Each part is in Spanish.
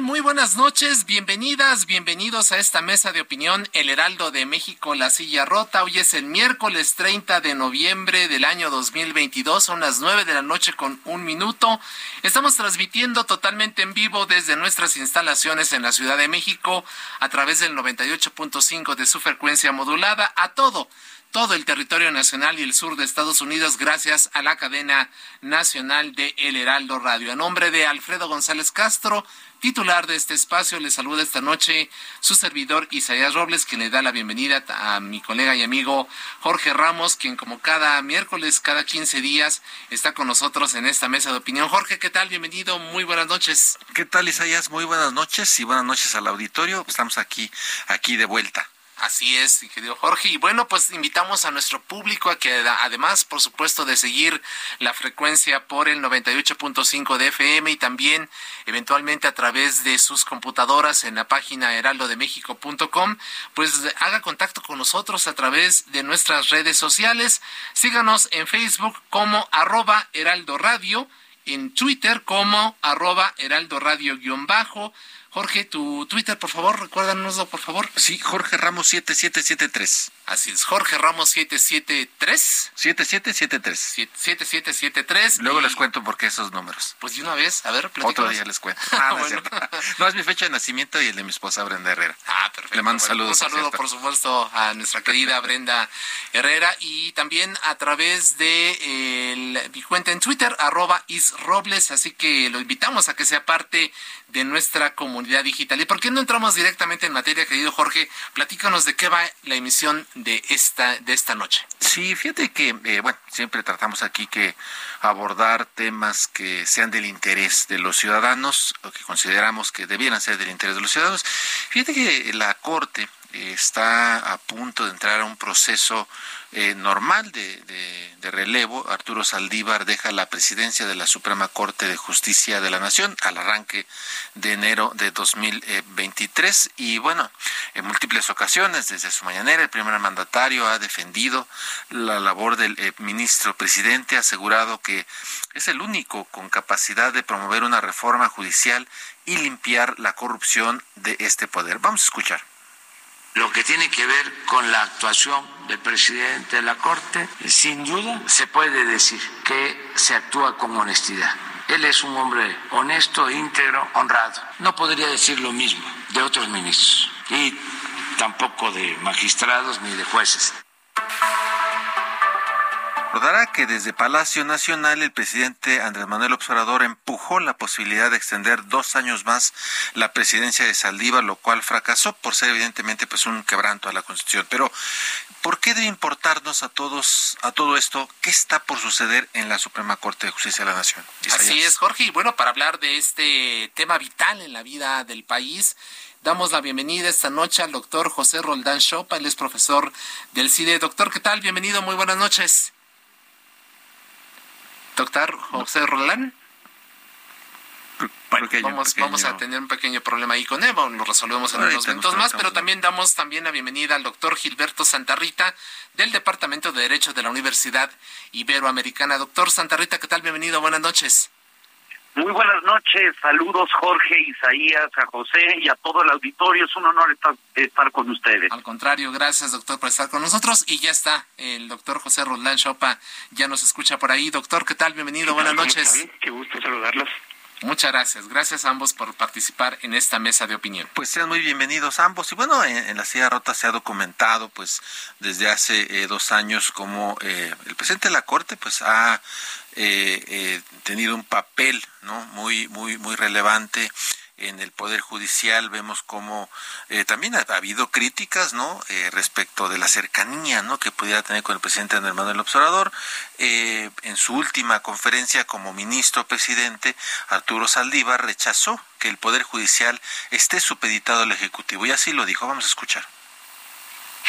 Muy buenas noches, bienvenidas, bienvenidos a esta mesa de opinión El Heraldo de México, La Silla Rota. Hoy es el miércoles 30 de noviembre del año 2022, son las 9 de la noche con un minuto. Estamos transmitiendo totalmente en vivo desde nuestras instalaciones en la Ciudad de México a través del 98.5 de su frecuencia modulada a todo todo el territorio nacional y el sur de Estados Unidos gracias a la cadena nacional de El Heraldo Radio. A nombre de Alfredo González Castro, titular de este espacio, le saluda esta noche su servidor Isaías Robles, quien le da la bienvenida a mi colega y amigo Jorge Ramos, quien como cada miércoles, cada 15 días, está con nosotros en esta mesa de opinión. Jorge, ¿qué tal? Bienvenido, muy buenas noches. ¿Qué tal, Isaías? Muy buenas noches y buenas noches al auditorio. Estamos aquí, aquí de vuelta. Así es, querido Jorge. Y bueno, pues invitamos a nuestro público a que además, por supuesto, de seguir la frecuencia por el 98.5 de FM y también eventualmente a través de sus computadoras en la página heraldodemexico.com, pues haga contacto con nosotros a través de nuestras redes sociales. Síganos en Facebook como arroba heraldo radio, en Twitter como arroba heraldo radio guion bajo Jorge, tu Twitter, por favor, recuérdanoslo, por favor. Sí, Jorge Ramos 7773. Así es, Jorge Ramos 773. 7773. 7773. Luego les cuento por qué esos números. Pues de una vez, a ver, Otro día les cuento. Ah, no, es no, es mi fecha de nacimiento y el de mi esposa Brenda Herrera. Ah, perfecto. Le mando saludos. Un saludo, por supuesto, a nuestra querida Brenda Herrera y también a través de mi cuenta en Twitter, arroba isrobles, así que lo invitamos a que sea parte de nuestra comunidad digital. ¿Y por qué no entramos directamente en materia, querido Jorge? Platícanos de qué va la emisión de esta, de esta noche. Sí, fíjate que, eh, bueno, siempre tratamos aquí que abordar temas que sean del interés de los ciudadanos, o que consideramos que debieran ser del interés de los ciudadanos. Fíjate que la Corte está a punto de entrar a un proceso eh, normal de, de, relevo. Arturo Saldívar deja la presidencia de la Suprema Corte de Justicia de la Nación al arranque de enero de 2023 y bueno, en múltiples ocasiones desde su mañanera el primer mandatario ha defendido la labor del eh, ministro presidente, ha asegurado que es el único con capacidad de promover una reforma judicial y limpiar la corrupción de este poder. Vamos a escuchar lo que tiene que ver con la actuación del presidente de la Corte, sin duda se puede decir que se actúa con honestidad. Él es un hombre honesto, íntegro, honrado. No podría decir lo mismo de otros ministros y tampoco de magistrados ni de jueces. Recordará que desde Palacio Nacional el presidente Andrés Manuel Observador empujó la posibilidad de extender dos años más la presidencia de Saldívar, lo cual fracasó por ser evidentemente pues un quebranto a la Constitución. Pero ¿por qué debe importarnos a todos a todo esto qué está por suceder en la Suprema Corte de Justicia de la Nación? Así es, Jorge. Y bueno, para hablar de este tema vital en la vida del país, Damos la bienvenida esta noche al doctor José Roldán Chopa, él es profesor del CIDE. Doctor, ¿qué tal? Bienvenido, muy buenas noches. Doctor José Roldán. vamos, vamos a tener un pequeño problema ahí con Eva, lo resolvemos en unos minutos más, pero también damos también la bienvenida al doctor Gilberto Santarrita del Departamento de Derecho de la Universidad Iberoamericana. Doctor Santarrita, ¿qué tal? Bienvenido, buenas noches. Muy buenas noches, saludos Jorge, Isaías, a José y a todo el auditorio. Es un honor estar, estar, con ustedes. Al contrario, gracias doctor por estar con nosotros. Y ya está, el doctor José Roldán Chopa ya nos escucha por ahí. Doctor, ¿qué tal? Bienvenido, buenas noches. Qué gusto saludarlos. Muchas gracias. Gracias a ambos por participar en esta mesa de opinión. Pues sean muy bienvenidos ambos. Y bueno, en, la silla rota se ha documentado pues desde hace eh, dos años como eh, el presidente de la Corte pues ha eh, tenido un papel no muy muy muy relevante en el Poder Judicial vemos como eh, también ha, habido críticas no eh, respecto de la cercanía no que pudiera tener con el presidente Andrés Manuel Observador eh, en su última conferencia como ministro presidente Arturo Saldívar rechazó que el Poder Judicial esté supeditado al Ejecutivo y así lo dijo. Vamos a escuchar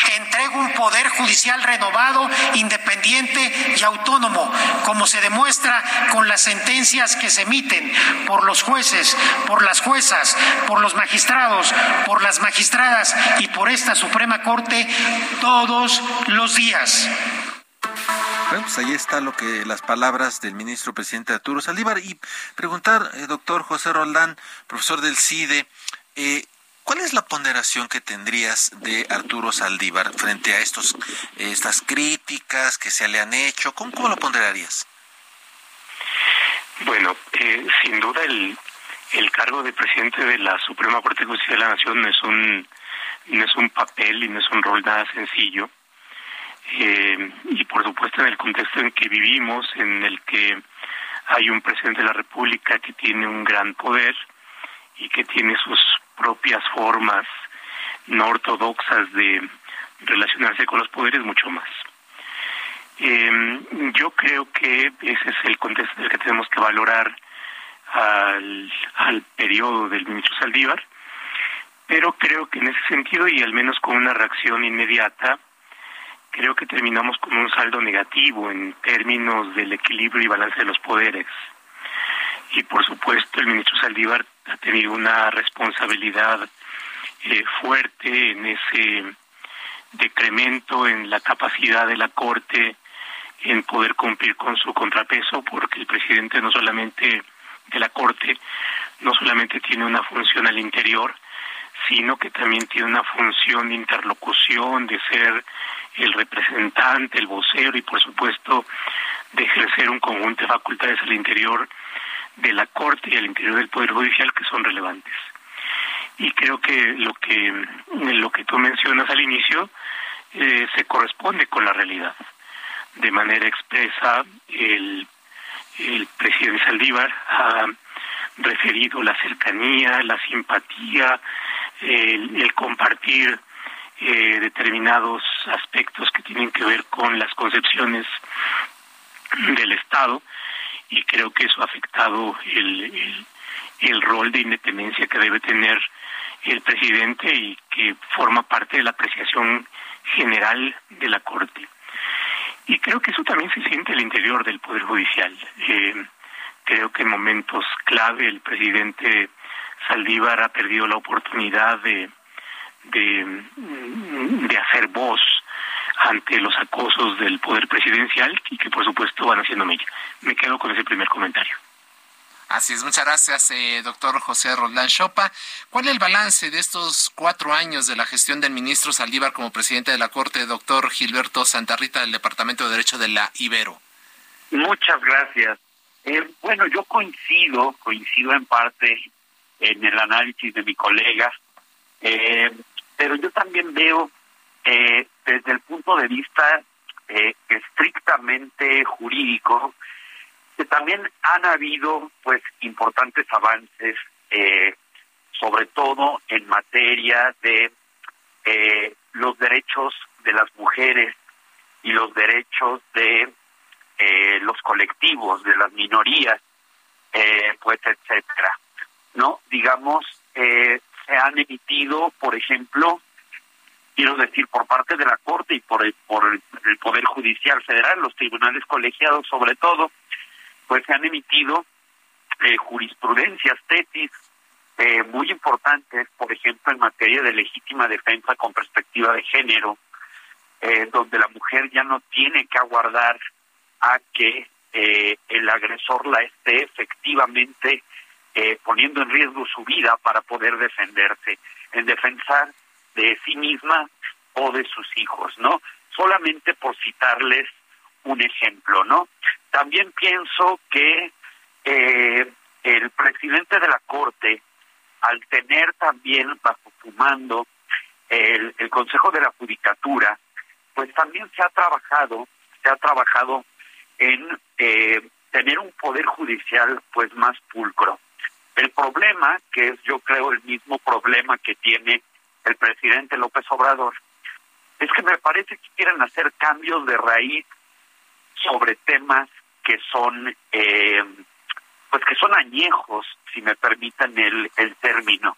que entrega un poder judicial renovado, independiente y autónomo, como se demuestra con las sentencias que se emiten por los jueces, por las juezas, por los magistrados, por las magistradas y por esta Suprema Corte todos los días. Bueno, pues ahí está lo que las palabras del ministro presidente Arturo Saldívar y preguntar, eh, doctor José Roldán, profesor del CIDE, eh, ¿Cuál es la ponderación que tendrías de Arturo Saldívar frente a estos estas críticas que se le han hecho? ¿Cómo, cómo lo ponderarías? Bueno, eh, sin duda el, el cargo de presidente de la Suprema Corte de Justicia de la Nación no es un no es un papel y no es un rol nada sencillo. Eh, y por supuesto en el contexto en que vivimos, en el que hay un presidente de la República que tiene un gran poder y que tiene sus propias formas no ortodoxas de relacionarse con los poderes, mucho más. Eh, yo creo que ese es el contexto del que tenemos que valorar al, al periodo del ministro Saldívar, pero creo que en ese sentido, y al menos con una reacción inmediata, creo que terminamos con un saldo negativo en términos del equilibrio y balance de los poderes. Y por supuesto, el ministro Saldívar ha tenido una responsabilidad eh, fuerte en ese decremento en la capacidad de la Corte en poder cumplir con su contrapeso, porque el presidente no solamente de la Corte, no solamente tiene una función al interior, sino que también tiene una función de interlocución, de ser el representante, el vocero y por supuesto de ejercer un conjunto de facultades al interior de la Corte y al interior del Poder Judicial que son relevantes. Y creo que lo que, lo que tú mencionas al inicio eh, se corresponde con la realidad. De manera expresa, el, el presidente Saldívar ha referido la cercanía, la simpatía, el, el compartir eh, determinados aspectos que tienen que ver con las concepciones del Estado y creo que eso ha afectado el, el, rol de independencia que debe tener el presidente y que forma parte de la apreciación general de la Corte. Y creo que eso también se siente al interior del Poder Judicial. Eh, creo que en momentos clave el presidente Saldívar ha perdido la oportunidad de, de, de hacer voz ante los acosos del poder presidencial y que por supuesto van haciendo mella. Me quedo con ese primer comentario. Así es, muchas gracias, eh, doctor José Roldán Chopa. ¿Cuál es el balance de estos cuatro años de la gestión del ministro Saldívar como presidente de la Corte, doctor Gilberto Santarrita del Departamento de Derecho de la Ibero? Muchas gracias. Eh, bueno, yo coincido, coincido en parte en el análisis de mi colega, eh, pero yo también veo eh, desde el punto de vista eh, estrictamente jurídico, que también han habido pues importantes avances, eh, sobre todo en materia de eh, los derechos de las mujeres y los derechos de eh, los colectivos, de las minorías, eh, pues etcétera. No, digamos, eh, se han emitido, por ejemplo, quiero decir, por parte de la Corte y por el, por el Poder Judicial Federal, los tribunales colegiados sobre todo, pues se han emitido eh, jurisprudencias, tesis eh, muy importantes, por ejemplo, en materia de legítima defensa con perspectiva de género, eh, donde la mujer ya no tiene que aguardar a que eh, el agresor la esté efectivamente eh, poniendo en riesgo su vida para poder defenderse. En defensa de sí misma o de sus hijos, ¿no? Solamente por citarles un ejemplo, ¿no? También pienso que eh, el presidente de la Corte, al tener también bajo su mando el, el Consejo de la Judicatura, pues también se ha trabajado, se ha trabajado en eh, tener un poder judicial pues más pulcro. El problema, que es yo creo el mismo problema que tiene el presidente López Obrador, es que me parece que quieren hacer cambios de raíz sobre temas que son eh, pues que son añejos, si me permiten el, el término.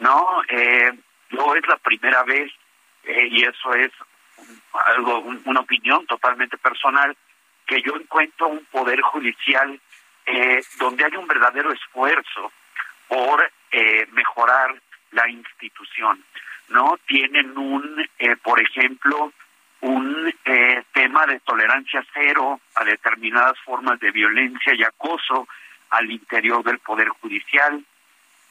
No, eh, no es la primera vez eh, y eso es algo una opinión totalmente personal que yo encuentro un poder judicial eh, donde hay un verdadero esfuerzo por eh, mejorar la institución no tienen un eh, por ejemplo un eh, tema de tolerancia cero a determinadas formas de violencia y acoso al interior del poder judicial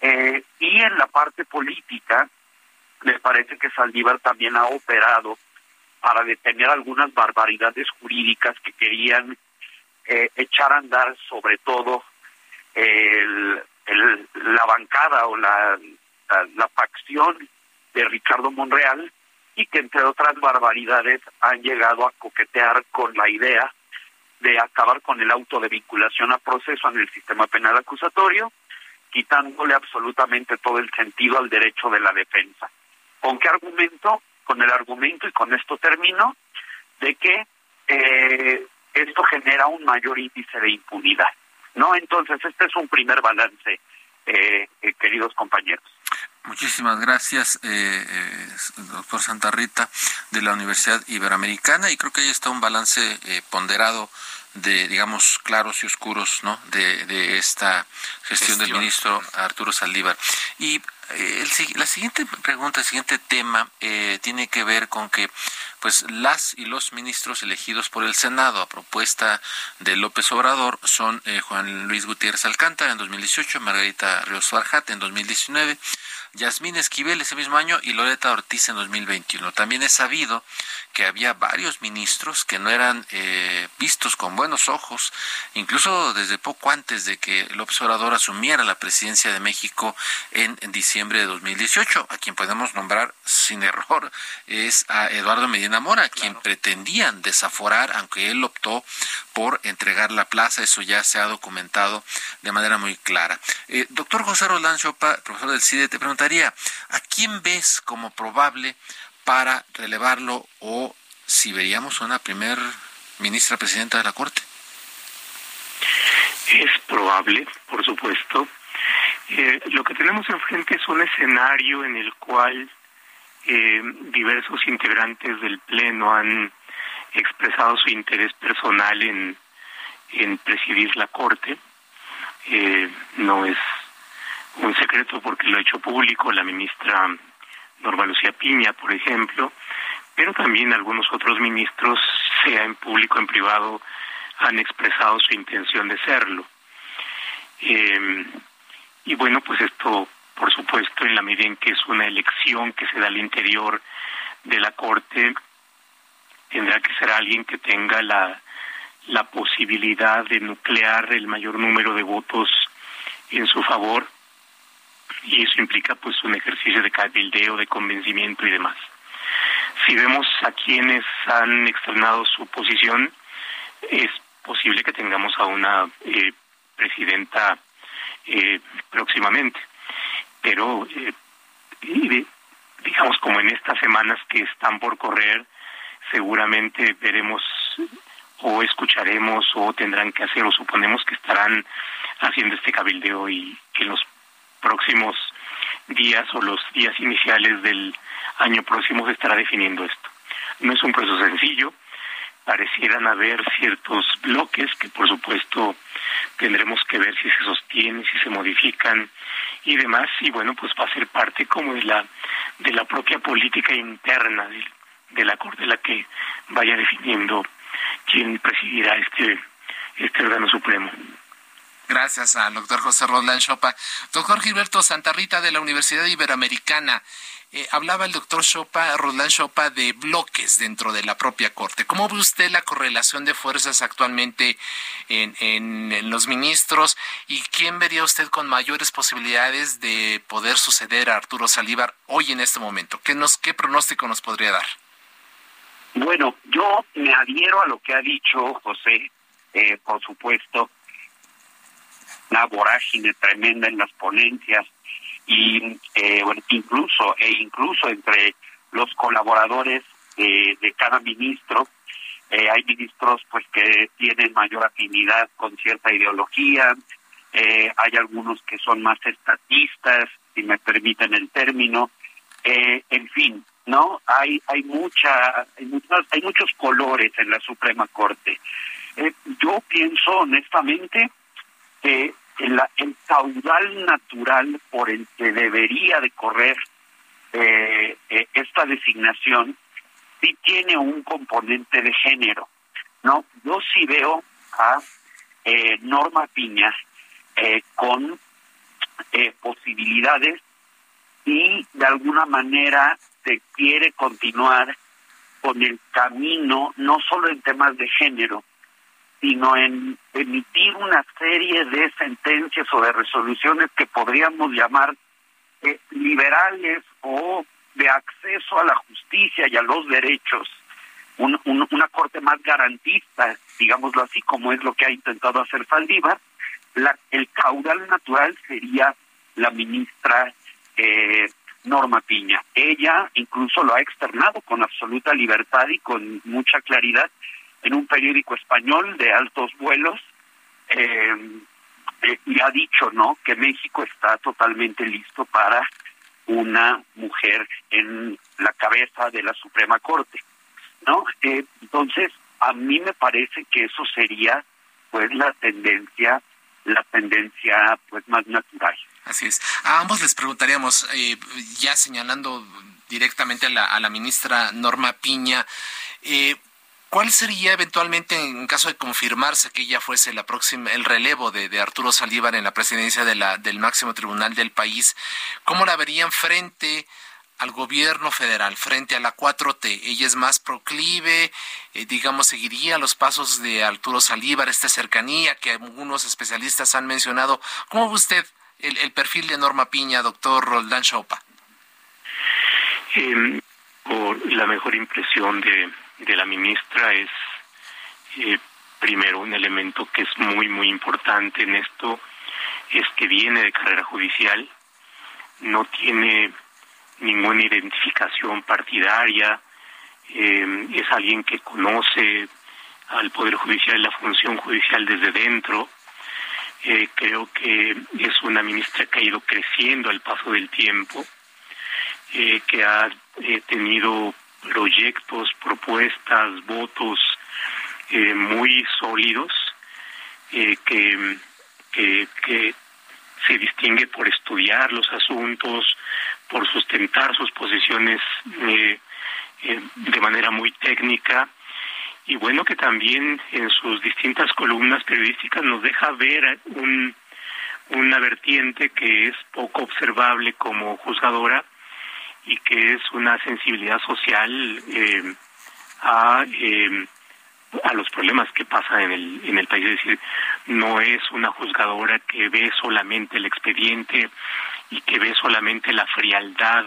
eh, y en la parte política me parece que Saldívar también ha operado para detener algunas barbaridades jurídicas que querían eh, echar a andar sobre todo el, la bancada o la, la, facción de Ricardo Monreal y que entre otras barbaridades han llegado a coquetear con la idea de acabar con el auto de vinculación a proceso en el sistema penal acusatorio, quitándole absolutamente todo el sentido al derecho de la defensa. ¿Con qué argumento? Con el argumento, y con esto termino, de que eh, esto genera un mayor índice de impunidad. ¿no? Entonces, este es un primer balance, eh, eh, queridos compañeros. Muchísimas gracias, eh, eh, doctor Santa Rita, de la Universidad Iberoamericana, y creo que ahí está un balance eh, ponderado de, digamos, claros y oscuros, ¿no? De, de esta gestión, gestión, del ministro Arturo Saldívar. Y el, la siguiente pregunta, el siguiente tema eh, tiene que ver con que pues las y los ministros elegidos por el Senado a propuesta de López Obrador son eh, Juan Luis Gutiérrez Alcántara en 2018, Margarita Ríos Farjat en 2019, Yasmín Esquivel ese mismo año y Loreta Ortiz en 2021. También es sabido que había varios ministros que no eran eh, vistos con buenos ojos, incluso desde poco antes de que López Obrador asumiera la presidencia de México en, en diciembre de 2018. A quien podemos nombrar sin error es a Eduardo Medina Mora, claro. quien pretendían desaforar, aunque él optó por entregar la plaza. Eso ya se ha documentado de manera muy clara. Eh, doctor José Roland Chopa, profesor del CIDE, te ¿a quién ves como probable para relevarlo o si veríamos una primer ministra presidenta de la Corte? Es probable, por supuesto. Eh, lo que tenemos enfrente es un escenario en el cual eh, diversos integrantes del Pleno han expresado su interés personal en, en presidir la Corte. Eh, no es un secreto porque lo ha hecho público la ministra Norma Lucía Piña, por ejemplo, pero también algunos otros ministros, sea en público o en privado, han expresado su intención de serlo. Eh, y bueno, pues esto, por supuesto, en la medida en que es una elección que se da al interior de la Corte, tendrá que ser alguien que tenga la, la posibilidad de nuclear el mayor número de votos en su favor y eso implica pues un ejercicio de cabildeo, de convencimiento y demás. Si vemos a quienes han externado su posición, es posible que tengamos a una eh, presidenta eh, próximamente, pero eh, digamos como en estas semanas que están por correr, seguramente veremos o escucharemos o tendrán que hacer o suponemos que estarán haciendo este cabildeo y que los próximos días o los días iniciales del año próximo se estará definiendo esto. No es un proceso sencillo, parecieran haber ciertos bloques que por supuesto tendremos que ver si se sostienen, si se modifican y demás y bueno pues va a ser parte como de la de la propia política interna de, de la corte la que vaya definiendo quién presidirá este este órgano supremo. Gracias al doctor José Roland Chopa. Doctor Gilberto Santarrita de la Universidad Iberoamericana. Eh, hablaba el doctor Chopa, Roland Chopa, de bloques dentro de la propia Corte. ¿Cómo ve usted la correlación de fuerzas actualmente en, en, los ministros y quién vería usted con mayores posibilidades de poder suceder a Arturo Salívar hoy en este momento? ¿Qué, nos, qué pronóstico nos podría dar? Bueno, yo me adhiero a lo que ha dicho José, eh, por supuesto, una vorágine tremenda en las ponencias y eh, incluso e incluso entre los colaboradores de cada ministro eh, hay ministros pues que tienen mayor afinidad con cierta ideología eh, hay algunos que son más estatistas si me permiten el término en fin no hay hay mucha hay, muchas, hay muchos colores en la Suprema Corte. Yo pienso honestamente que el, el caudal natural por el que debería de correr eh, eh, esta designación sí tiene un componente de género, ¿no? Yo sí veo a eh, Norma Piña eh, con eh, posibilidades y de alguna manera se quiere continuar con el camino, no solo en temas de género, sino en emitir una serie de sentencias o de resoluciones que podríamos llamar eh, liberales o de acceso a la justicia y a los derechos, un, un, una corte más garantista, digámoslo así, como es lo que ha intentado hacer Saldívar, la, el caudal natural sería la ministra eh, Norma Piña. Ella incluso lo ha externado con absoluta libertad y con mucha claridad en un periódico español de altos vuelos eh, eh, y ha dicho no que México está totalmente listo para una mujer en la cabeza de la Suprema Corte no eh, entonces a mí me parece que eso sería pues la tendencia la tendencia pues más natural. Así es. A ambos les preguntaríamos, eh, ya señalando directamente a la, a la ministra Norma Piña, eh, ¿Cuál sería eventualmente, en caso de confirmarse que ella fuese la próxima, el relevo de, Arturo Saldívar en la presidencia de la, del máximo tribunal del país? ¿Cómo la verían frente al gobierno federal, frente a la 4T? ¿Ella es más proclive? Eh, digamos, seguiría los pasos de Arturo Saldívar, esta cercanía que algunos especialistas han mencionado. ¿Cómo ve usted el, perfil de Norma Piña, doctor Roldán Chopa? Por la mejor impresión de de la ministra es eh, primero un elemento que es muy muy importante en esto es que viene de carrera judicial no tiene ninguna identificación partidaria eh, es alguien que conoce al poder judicial y la función judicial desde dentro eh, creo que es una ministra que ha ido creciendo al paso del tiempo que ha tenido proyectos, propuestas, votos eh, muy sólidos eh, que, que, que se distingue por estudiar los asuntos, por sustentar sus posiciones eh, eh, de manera muy técnica. Y bueno que también en sus distintas columnas periodísticas nos deja ver un, una vertiente que es poco observable como juzgadora y que es una sensibilidad social eh, a eh, a los problemas que pasan en el en el país. Es decir no es una juzgadora que ve solamente el expediente y que ve solamente la frialdad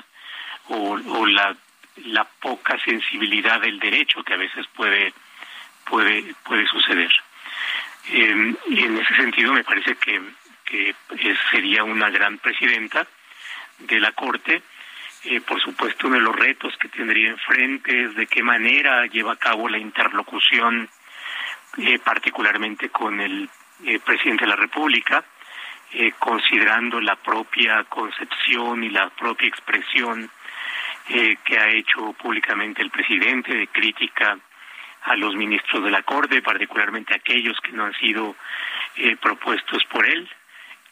o, o la la poca sensibilidad del derecho que a veces puede puede puede suceder. Eh, y en ese sentido me parece que que sería una gran presidenta de la corte por supuesto, uno de los retos que tendría enfrente es de qué manera lleva a cabo la interlocución, eh, particularmente con el eh, presidente de la República, eh, considerando la propia concepción y la propia expresión que ha hecho públicamente el presidente de crítica a los ministros de la Corte, particularmente aquellos que no han sido propuestos por él,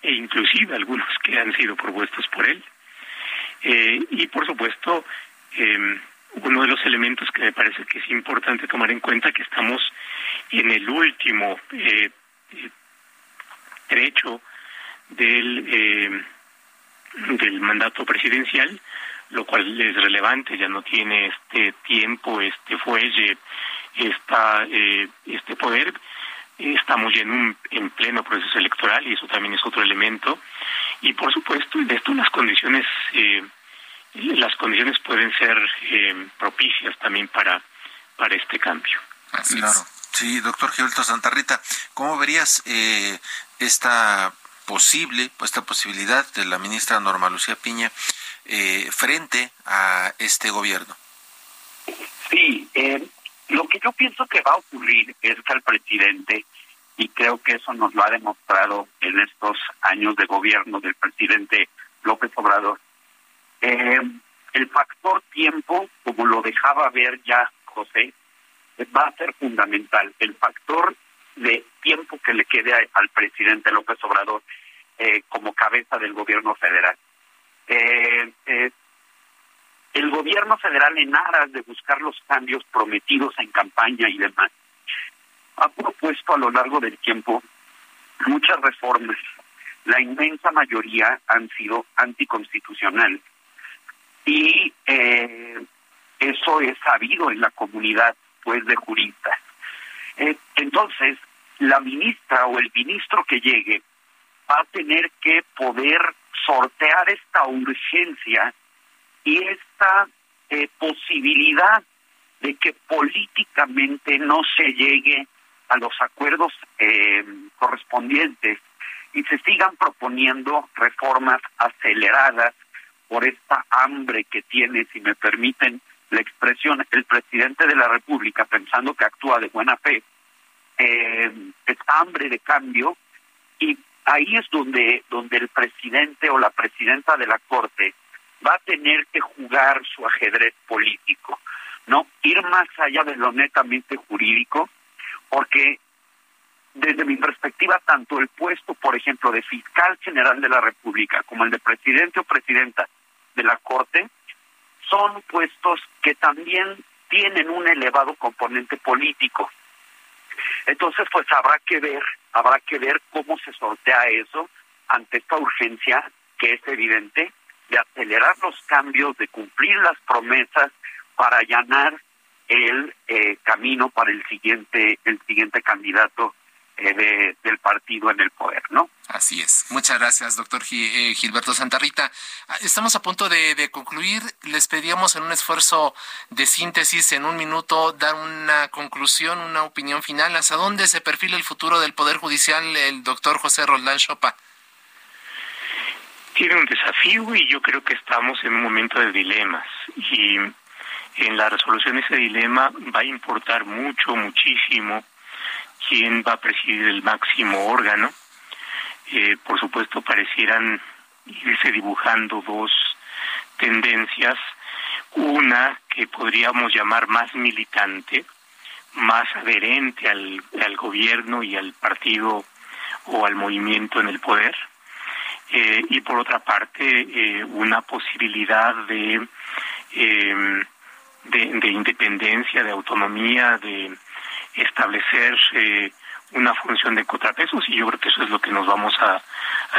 e inclusive algunos que han sido propuestos por él. Eh, y por supuesto, eh, uno de los elementos que me parece que es importante tomar en cuenta que estamos en el último eh, estrecho del, eh, del mandato presidencial, lo cual es relevante, ya no tiene este tiempo, este fuelle, esta, eh, este poder. Estamos ya en, un, en pleno proceso electoral y eso también es otro elemento. Y por supuesto, de esto las condiciones, eh, las condiciones pueden ser eh, propicias también para, para este cambio. claro. Sí, doctor Gilberto Santarrita, ¿cómo verías eh, esta posible, esta posibilidad de la ministra Norma Lucía Piña eh, frente a este gobierno? Sí, eh, lo que yo pienso que va a ocurrir es que el presidente, y creo que eso nos lo ha demostrado en estos años de gobierno del presidente López Obrador, eh, el factor tiempo, como lo dejaba ver ya José, va a ser fundamental. El factor de tiempo que le quede al presidente López Obrador eh, como cabeza del gobierno federal. Eh, eh, el gobierno federal, en aras de buscar los cambios prometidos en campaña y demás, ha propuesto a lo largo del tiempo muchas reformas. La inmensa mayoría han sido anticonstitucionales. Y eso es sabido en la comunidad pues de juristas. entonces, la ministra o el ministro que llegue va a tener que poder sortear esta urgencia y esta eh, posibilidad de que políticamente no se llegue a los acuerdos eh, correspondientes y se sigan proponiendo reformas aceleradas por esta hambre que tiene, si me permiten la expresión, el presidente de la República, pensando que actúa de buena fe, eh, esta hambre de cambio y ahí es donde, donde el presidente o la presidenta de la Corte va a tener que jugar su ajedrez político, ¿no? Ir más allá de lo netamente jurídico, porque desde mi perspectiva, tanto el puesto, por ejemplo, de fiscal general de la República como el de presidente o presidenta de la Corte, son puestos que también tienen un elevado componente político. Entonces, pues habrá que ver, habrá que ver cómo se sortea eso ante esta urgencia que es evidente de acelerar los cambios, de cumplir las promesas para allanar el eh, camino para el siguiente el siguiente candidato eh, del partido en el poder, ¿no? Así es. Muchas gracias, doctor eh, Gilberto Santarrita. Ah, estamos a punto de, concluir. Les pedíamos en un esfuerzo de síntesis, en un minuto, dar una conclusión, una opinión final. ¿Hasta dónde se perfila el futuro del Poder Judicial, el doctor José Roldán Chopa? Tiene un desafío y yo creo que estamos en un momento de dilemas. Y en la resolución de ese dilema va a importar mucho, muchísimo quién va a presidir el máximo órgano. Eh, por supuesto, parecieran irse dibujando dos tendencias. Una que podríamos llamar más militante, más adherente al, al gobierno y al partido o al movimiento en el poder. Eh, y por otra parte, eh, una posibilidad de, de, de independencia, de autonomía, de establecer eh, una función de contrapesos y yo creo que eso es lo que nos vamos a,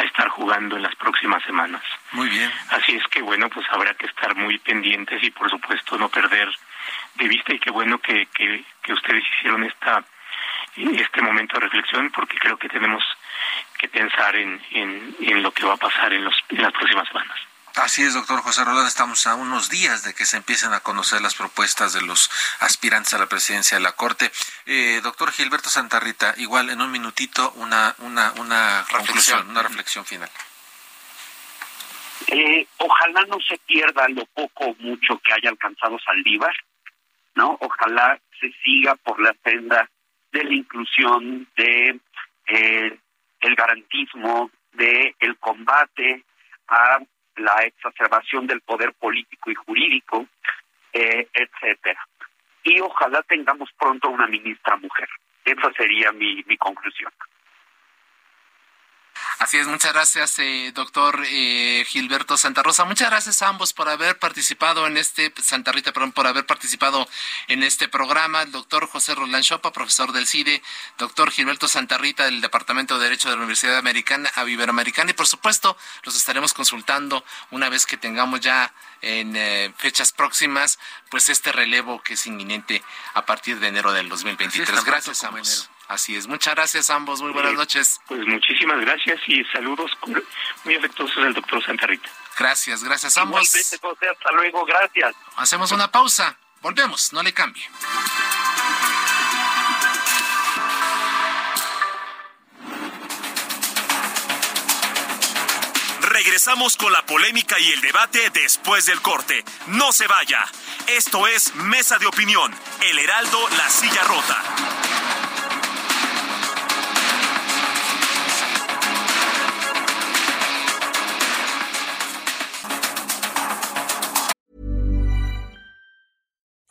estar jugando en las próximas semanas. Muy bien. Así es que bueno, pues habrá que estar muy pendientes y por supuesto no perder de vista y qué bueno que, que, ustedes hicieron esta este momento de reflexión porque creo que tenemos que pensar en, en, en lo que va a pasar en, los, en las próximas semanas. Así es, doctor José Roldán. Estamos a unos días de que se empiecen a conocer las propuestas de los aspirantes a la presidencia de la Corte. Eh, doctor Gilberto Santarrita, igual en un minutito una, una, una conclusión, una reflexión final. Eh, ojalá no se pierda lo poco o mucho que haya alcanzado Saldívar, ¿no? Ojalá se siga por la senda de la inclusión, de eh, el garantismo, de el combate a la exacerbación del poder político y jurídico, eh, etcétera. Y ojalá tengamos pronto una ministra mujer. Esa sería mi, mi conclusión. Así es, muchas gracias, eh, doctor eh, Gilberto Santa Rosa. Muchas gracias a ambos por haber participado en este, Santa Rita, perdón, por haber participado en este programa. El doctor José Roland Chopa, profesor del CIDE, doctor Gilberto Santa Rita del Departamento de Derecho de la Universidad Americana, Iberoamericana, y por supuesto, los estaremos consultando una vez que tengamos ya en eh, fechas próximas, pues este relevo que es inminente a partir de enero del 2023. Gracias a ambos. Así es. Muchas gracias a ambos. Muy buenas noches. Pues muchísimas gracias y saludos muy afectuosos al doctor Santa Rita. Gracias, gracias a ambos. hasta luego, gracias. Hacemos una pausa. Volvemos, no le cambie. Regresamos con la polémica y el debate después del corte. No se vaya. Esto es Mesa de Opinión, El Heraldo, La Silla Rota.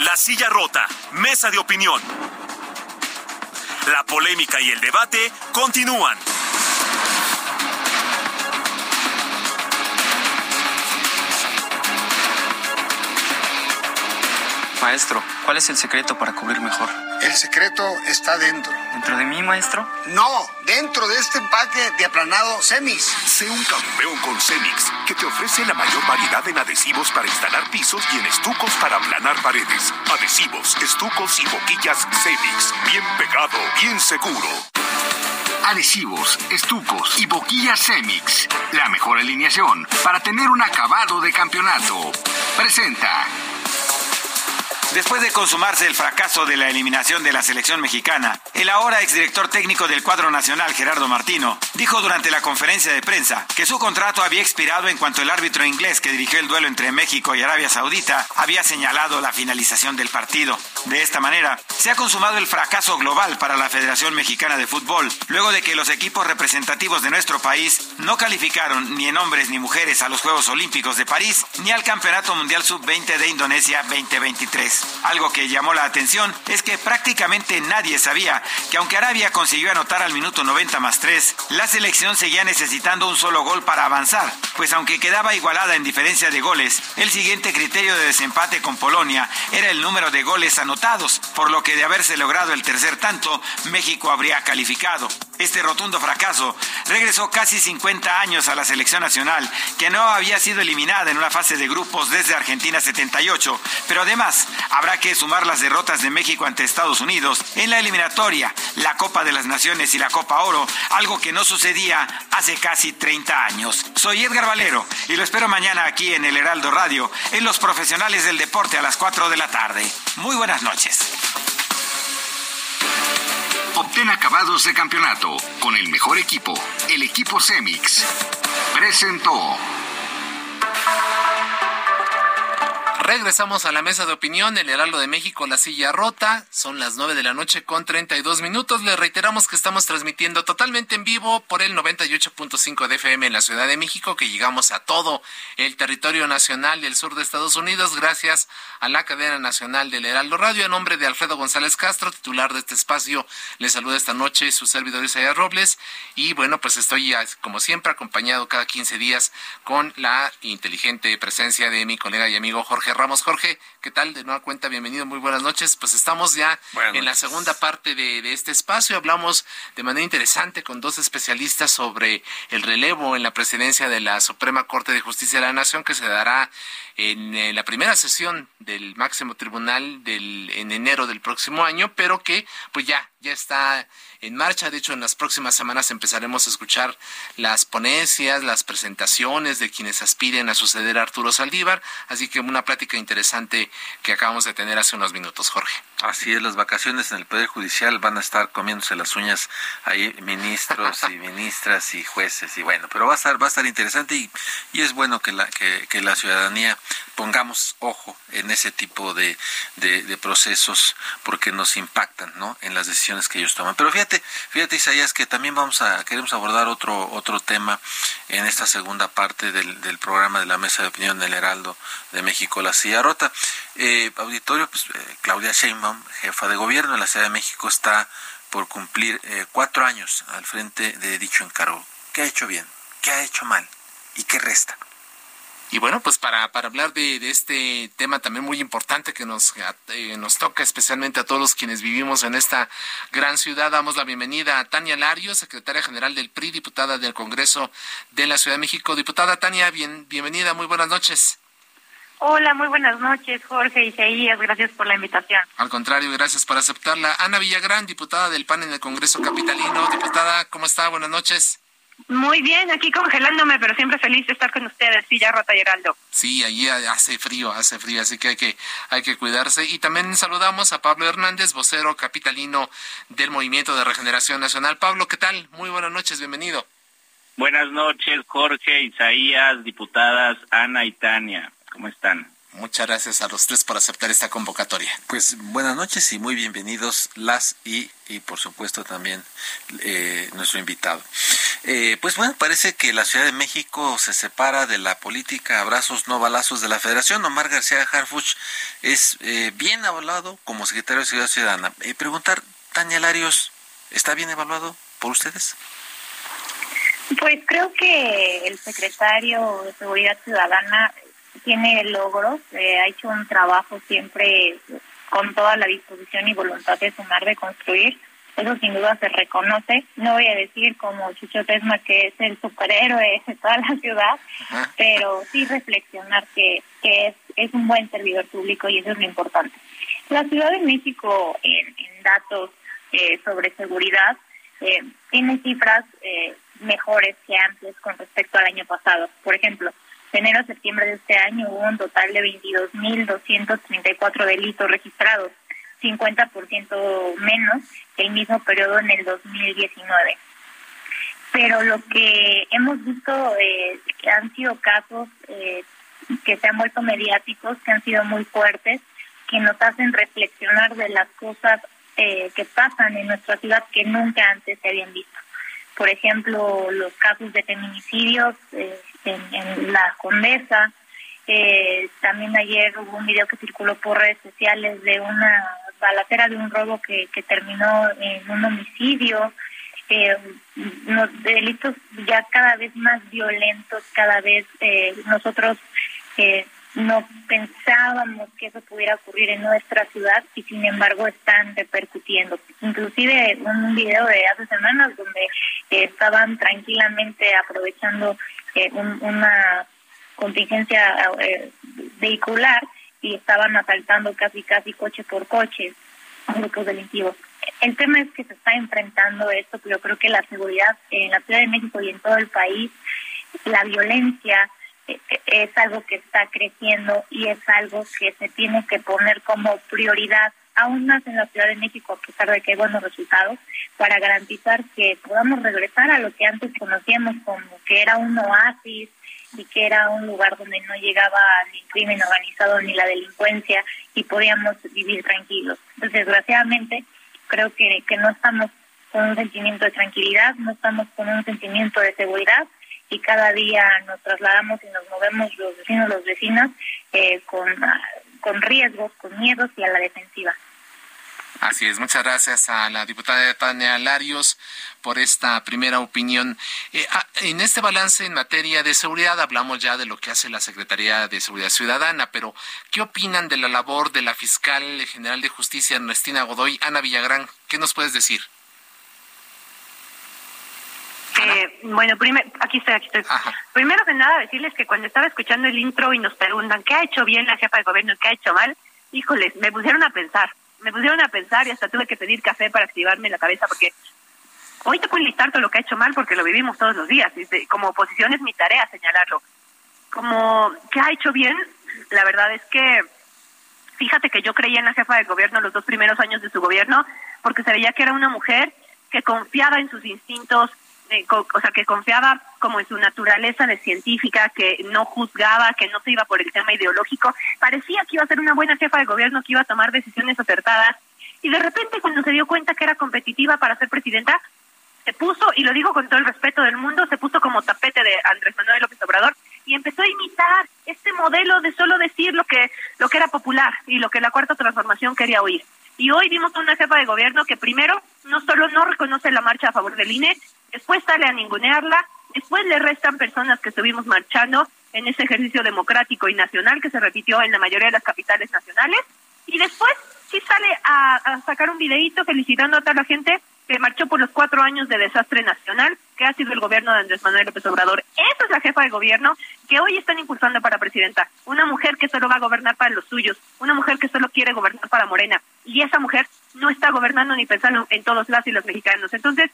La Silla Rota, Mesa de Opinión. La polémica y el debate continúan. Maestro, ¿cuál es el secreto para cubrir mejor? El secreto está dentro. ¿Dentro de mí, maestro? No, dentro de este empaque de aplanado Cemis. Sé un campeón con Cemix, que te ofrece la mayor variedad en adhesivos para instalar pisos y en estucos para aplanar paredes. Adhesivos, estucos y boquillas Cemix. Bien pegado, bien seguro. Adhesivos, estucos y boquillas Cemix. La mejor alineación para tener un acabado de campeonato. Presenta. Después de consumarse el fracaso de la eliminación de la selección mexicana, el ahora exdirector técnico del cuadro nacional, Gerardo Martino, dijo durante la conferencia de prensa que su contrato había expirado en cuanto el árbitro inglés que dirigió el duelo entre México y Arabia Saudita había señalado la finalización del partido. De esta manera, se ha consumado el fracaso global para la Federación Mexicana de Fútbol, luego de que los equipos representativos de nuestro país no calificaron ni en hombres ni mujeres a los Juegos Olímpicos de París ni al Campeonato Mundial Sub-20 de Indonesia 2023. Algo que llamó la atención es que prácticamente nadie sabía que aunque Arabia consiguió anotar al minuto 90 más 3, la selección seguía necesitando un solo gol para avanzar, pues aunque quedaba igualada en diferencia de goles, el siguiente criterio de desempate con Polonia era el número de goles anotados, por lo que de haberse logrado el tercer tanto, México habría calificado. Este rotundo fracaso regresó casi 50 años a la selección nacional, que no había sido eliminada en una fase de grupos desde Argentina 78, pero además habrá que sumar las derrotas de México ante Estados Unidos en la eliminatoria, la Copa de las Naciones y la Copa Oro, algo que no sucedía hace casi 30 años. Soy Edgar Valero y lo espero mañana aquí en el Heraldo Radio, en Los Profesionales del Deporte a las 4 de la tarde. Muy buenas noches. Obtén acabados de campeonato con el mejor equipo, el equipo Cemix. Presentó. Regresamos a la mesa de opinión, el Heraldo de México, la silla rota. Son las nueve de la noche con 32 minutos. Le reiteramos que estamos transmitiendo totalmente en vivo por el 98.5 de FM en la Ciudad de México, que llegamos a todo el territorio nacional y el sur de Estados Unidos, gracias a la cadena nacional del Heraldo Radio. En nombre de Alfredo González Castro, titular de este espacio, le saluda esta noche su servidor Isaías Robles. Y bueno, pues estoy, como siempre, acompañado cada 15 días con la inteligente presencia de mi colega y amigo Jorge Ramos. Jorge, ¿qué tal? De nueva cuenta, bienvenido, muy buenas noches. Pues estamos ya en la segunda parte de, de, este espacio. Hablamos de manera interesante con dos especialistas sobre el relevo en la presidencia de la Suprema Corte de Justicia de la Nación que se dará en eh, la primera sesión del máximo tribunal del, en enero del próximo año, pero que pues ya ya está en marcha. De hecho, en las próximas semanas empezaremos a escuchar las ponencias, las presentaciones de quienes aspiren a suceder a Arturo Saldívar. Así que una plática interesante que acabamos de tener hace unos minutos, Jorge. Así es, las vacaciones en el Poder Judicial van a estar comiéndose las uñas ahí ministros y ministras y jueces y bueno, pero va a estar va a estar interesante y, y es bueno que la que, que la ciudadanía pongamos ojo en ese tipo de, de, procesos porque nos impactan ¿no? en las decisiones que ellos toman. Pero fíjate, fíjate Isaías, que también vamos a, queremos abordar otro, otro tema en esta segunda parte del, del programa de la Mesa de Opinión del Heraldo de México, La Silla Rota. Eh, auditorio, pues, eh, Claudia Sheinbaum, jefa de gobierno de la Ciudad de México, está por cumplir eh, cuatro años al frente de dicho encargo. ¿Qué ha hecho bien? ¿Qué ha hecho mal? ¿Y qué resta? Y bueno, pues para, para hablar de, de, este tema también muy importante que nos, eh, nos toca especialmente a todos los quienes vivimos en esta gran ciudad, damos la bienvenida a Tania Lario, secretaria general del PRI, diputada del Congreso de la Ciudad de México. Diputada Tania, bien, bienvenida, muy buenas noches. Hola, muy buenas noches, Jorge Isaías, gracias por la invitación. Al contrario, gracias por aceptarla. Ana Villagrán, diputada del PAN en el Congreso Capitalino. Diputada, ¿cómo está? Buenas noches. Muy bien, aquí congelándome, pero siempre feliz de estar con ustedes, sí, ya rota llegando. Sí, allí hace frío, hace frío, así que hay que hay que cuidarse. Y también saludamos a Pablo Hernández, vocero capitalino del Movimiento de Regeneración Nacional. Pablo, ¿qué tal? Muy buenas noches, bienvenido. Buenas noches, Jorge, Isaías, diputadas Ana y Tania. ¿Cómo están? Muchas gracias a los tres por aceptar esta convocatoria. Pues buenas noches y muy bienvenidos las y, y por supuesto también eh, nuestro invitado. Eh, pues bueno, parece que la Ciudad de México se separa de la política abrazos no balazos de la Federación. Omar García Harfuch es eh, bien evaluado como secretario de Ciudad Ciudadana. preguntar, Tania Larios, ¿está bien evaluado por ustedes? Pues creo que el secretario de Seguridad Ciudadana tiene logros, eh, ha hecho un trabajo siempre con toda la disposición y voluntad de sumar, de construir. Eso sin duda se reconoce. No voy a decir como Chucho Tesma que es el superhéroe de toda la ciudad, pero sí reflexionar que, que es, es un buen servidor público y eso es lo importante. La Ciudad de México, en, datos eh, sobre seguridad, eh, tiene cifras eh, mejores que antes con respecto al año pasado. Por ejemplo, de enero a septiembre de este año hubo un total de 22.234 delitos registrados, 50% menos que el mismo periodo en el 2019. Pero lo que hemos visto eh, han sido casos eh, que se han vuelto mediáticos, que han sido muy fuertes, que nos hacen reflexionar de las cosas eh, que pasan en nuestra ciudad que nunca antes se habían visto. Por ejemplo, los casos de feminicidios, eh, en, la Condesa. Eh, también ayer hubo un video que circuló por redes sociales de una balacera de un robo que, que terminó en un homicidio. Eh, delitos ya cada vez más violentos, cada vez eh, nosotros eh, no pensábamos que eso pudiera ocurrir en nuestra ciudad y sin embargo están repercutiendo. Inclusive un video de hace semanas donde estaban tranquilamente aprovechando eh, una contingencia eh, vehicular y estaban asaltando casi casi coche por coche grupos delictivos. El tema es que se está enfrentando esto, pero yo creo que la seguridad en la Ciudad de México y en todo el país, la violencia eh, es algo que está creciendo y es algo que se tiene que poner como prioridad aún más en la Ciudad de México, a pesar de que hay buenos resultados, para garantizar que podamos regresar a lo que antes conocíamos como que era un oasis y que era un lugar donde no llegaba ni el crimen organizado ni la delincuencia y podíamos vivir tranquilos. Entonces, desgraciadamente, creo que, que no estamos con un sentimiento de tranquilidad, no estamos con un sentimiento de seguridad y cada día nos trasladamos y nos movemos los vecinos, los vecinos, eh, con con riesgos, con miedos y a la defensiva. Así es, muchas gracias a la diputada Tania Larios por esta primera opinión. Eh, ah, en este balance en materia de seguridad hablamos ya de lo que hace la Secretaría de Seguridad Ciudadana, pero ¿qué opinan de la labor de la fiscal general de justicia Ernestina Godoy? Ana Villagrán, ¿qué nos puedes decir? Eh, bueno, primero, aquí estoy, aquí estoy. Primero que nada, decirles que cuando estaba escuchando el intro y nos preguntan qué ha hecho bien la jefa de gobierno y qué ha hecho mal, híjoles, me pusieron a pensar. me pusieron a pensar y hasta tuve que pedir café para activarme la cabeza porque hoy te puedo listar todo lo que ha hecho mal porque lo vivimos todos los días. Y como oposición es mi tarea señalarlo. Como que ha hecho bien, la verdad es que fíjate que yo creía en la jefa de gobierno los dos primeros años de su gobierno porque se veía que era una mujer que confiaba en sus instintos, eh, o sea, que confiaba como en su naturaleza de científica, que no juzgaba, que no se iba por el tema ideológico. Parecía que iba a ser una buena jefa de gobierno, que iba a tomar decisiones acertadas. Y de repente, cuando se dio cuenta que era competitiva para ser presidenta, se puso, y lo digo con todo el respeto del mundo, se puso como tapete de Andrés Manuel López Obrador y empezó a imitar este modelo de solo decir lo que, lo que era popular y lo que la cuarta transformación quería oír. Y hoy vimos una jefa de gobierno que primero no solo no reconoce la marcha a favor del INE, después sale a ningunearla, después le restan personas que estuvimos marchando en ese ejercicio democrático y nacional que se repitió en la mayoría de las capitales nacionales, y después sí sale a, sacar un videíto felicitando a toda la gente que marchó por los cuatro años de desastre nacional que ha sido el gobierno de Andrés Manuel López Obrador. Esa es la jefa de gobierno que hoy están impulsando para presidenta. Una mujer que solo va a gobernar para los suyos, una mujer que solo quiere gobernar para Morena. Y esa mujer no está gobernando ni pensando en todos las y los mexicanos. Entonces,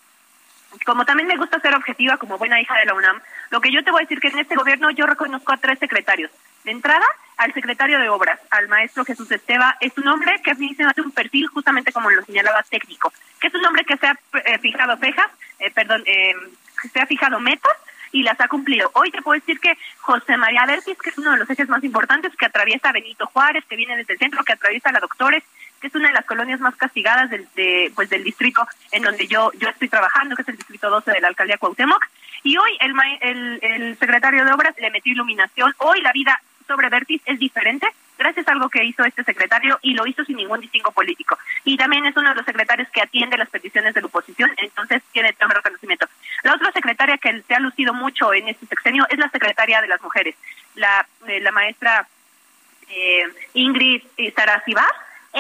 como también me gusta ser objetiva como buena hija de la UNAM, lo que yo te voy a decir que en este gobierno yo reconozco a tres secretarios. De entrada, al secretario de Obras, al maestro Jesús Esteba, es un hombre que a mí se me hace un perfil justamente como lo señalaba técnico, que es un hombre que se ha eh, fijado cejas, eh, perdón, eh, se ha fijado metas y las ha cumplido. Hoy te puedo decir que José María Bertis, que es uno de los ejes más importantes, que atraviesa Benito Juárez, que viene desde el centro, que atraviesa la Doctores, que es una de las colonias más castigadas del, de, pues, del distrito en donde yo, yo estoy trabajando, que es el distrito 12 de la alcaldía Cuauhtémoc. Y hoy el, el, el secretario de Obras le metió iluminación. Hoy la vida sobre Vertis es diferente gracias a algo que hizo este secretario y lo hizo sin ningún distingo político. Y también es uno de los secretarios que atiende las peticiones de la oposición, entonces tiene todo reconocimiento. La otra secretaria que se ha lucido mucho en este sexenio es la secretaria de las mujeres, la, eh, la maestra eh, Ingrid Saracibá,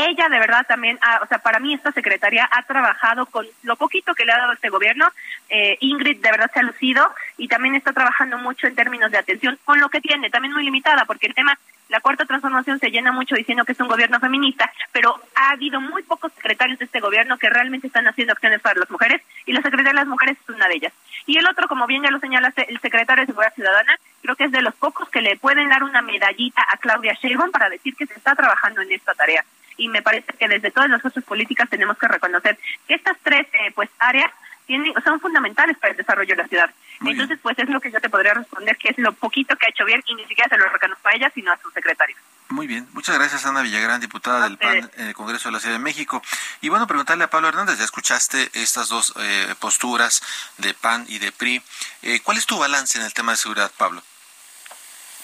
ella de verdad también, o sea, para mí esta secretaria ha trabajado con lo poquito que le ha dado este gobierno. Eh, Ingrid de verdad se ha lucido y también está trabajando mucho en términos de atención con lo que tiene, también muy limitada, porque el tema, la cuarta transformación se llena mucho diciendo que es un gobierno feminista, pero ha habido muy pocos secretarios de este gobierno que realmente están haciendo acciones para las mujeres y la secretaria de las mujeres es una de ellas. Y el otro, como bien ya lo señalaste, el secretario de Seguridad Ciudadana, creo que es de los pocos que le pueden dar una medallita a Claudia Sheinbaum para decir que se está trabajando en esta tarea y me parece que desde todas las fuerzas políticas tenemos que reconocer que estas tres eh, pues áreas tienen, son fundamentales para el desarrollo de la ciudad. Entonces, pues es lo que yo te podría responder, que es lo poquito que ha hecho bien y ni siquiera se lo reconozco a ella, sino a su secretario. Muy bien, muchas gracias Ana Villagrán, diputada del PAN en el Congreso de la Ciudad de México. Y bueno, preguntarle a Pablo Hernández, ya escuchaste estas dos eh, posturas de PAN y de PRI. Eh, ¿Cuál es tu balance en el tema de seguridad, Pablo?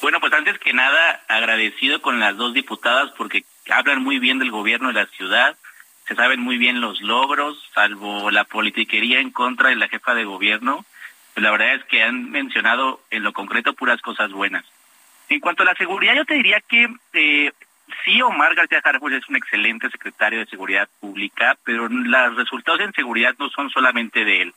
Bueno, pues antes que nada, agradecido con las dos diputadas porque hablan muy bien del gobierno de la ciudad, se saben muy bien los logros, salvo la politiquería en contra de la jefa de gobierno. Pues la verdad es que han mencionado en lo concreto puras cosas buenas. En cuanto a la seguridad, yo te diría que eh, sí, Omar García Harfuch es un excelente secretario de Seguridad Pública, pero los resultados en seguridad no son solamente de él.